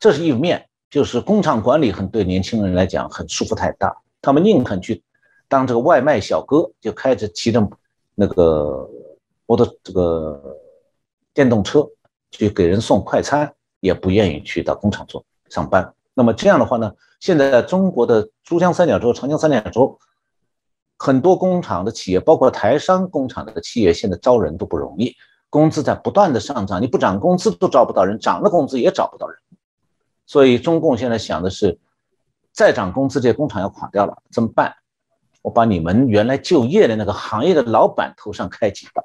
这是一面，就是工厂管理很对年轻人来讲很束缚太大，他们宁肯去当这个外卖小哥，就开着骑着那个摩托这个电动车去给人送快餐，也不愿意去到工厂做上班。那么这样的话呢，现在中国的珠江三角洲、长江三角洲很多工厂的企业，包括台商工厂的企业，现在招人都不容易。工资在不断的上涨，你不涨工资都招不到人，涨了工资也找不到人，所以中共现在想的是，再涨工资，这些工厂要垮掉了，怎么办？我把你们原来就业的那个行业的老板头上开几刀，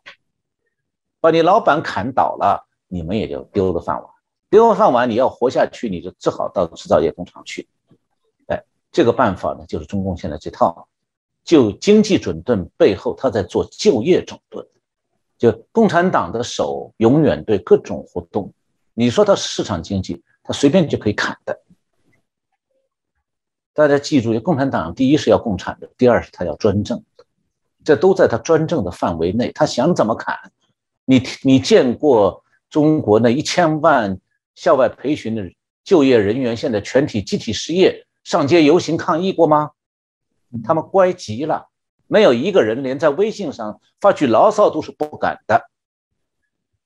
把你老板砍倒了，你们也就丢了饭碗，丢了饭碗，你要活下去，你就只好到制造业工厂去。哎，这个办法呢，就是中共现在这套，就经济整顿背后，他在做就业整顿。就共产党的手永远对各种活动，你说它市场经济，它随便就可以砍的。大家记住，共产党第一是要共产的，第二是他要专政，这都在他专政的范围内，他想怎么砍？你你见过中国那一千万校外培训的就业人员现在全体集体失业，上街游行抗议过吗？他们乖极了。没有一个人连在微信上发句牢骚都是不敢的，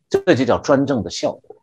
这就叫专政的效果。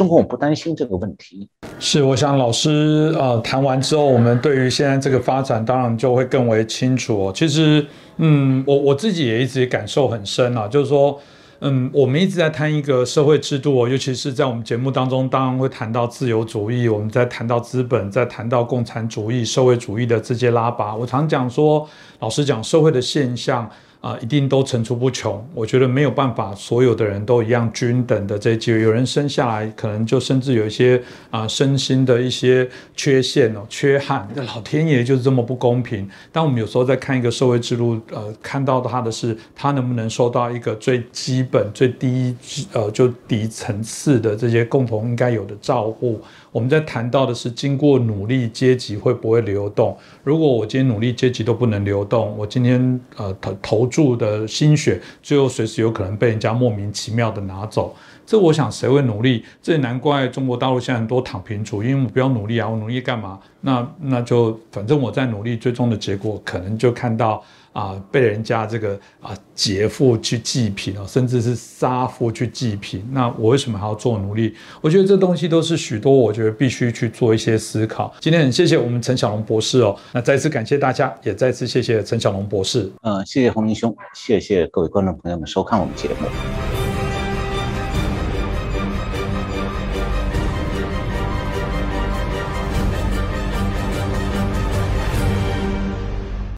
中共不担心这个问题。是，我想老师呃谈完之后，我们对于现在这个发展当然就会更为清楚。其实，嗯，我我自己也一直感受很深啊，就是说。嗯，我们一直在谈一个社会制度哦，尤其是在我们节目当中，当然会谈到自由主义，我们在谈到资本，在谈到共产主义、社会主义的这些拉拔。我常讲说，老实讲，社会的现象。啊，一定都层出不穷。我觉得没有办法，所有的人都一样均等的这机会。有人生下来可能就甚至有一些啊身心的一些缺陷哦、缺憾。那老天爷就是这么不公平。当我们有时候在看一个社会制度，呃，看到他的是他能不能受到一个最基本、最低呃就底层次的这些共同应该有的照顾。我们在谈到的是经过努力阶级会不会流动？如果我今天努力阶级都不能流动，我今天呃投投注的心血，最后随时有可能被人家莫名其妙的拿走。这我想谁会努力？这也难怪中国大陆现在很多躺平族，因为我不要努力啊，我努力干嘛？那那就反正我在努力，最终的结果可能就看到。啊，被人家这个啊劫富去济贫哦，甚至是杀富去济贫，那我为什么还要做努力？我觉得这东西都是许多，我觉得必须去做一些思考。今天很谢谢我们陈小龙博士哦，那再次感谢大家，也再次谢谢陈小龙博士。嗯，谢谢洪明兄，谢谢各位观众朋友们收看我们节目。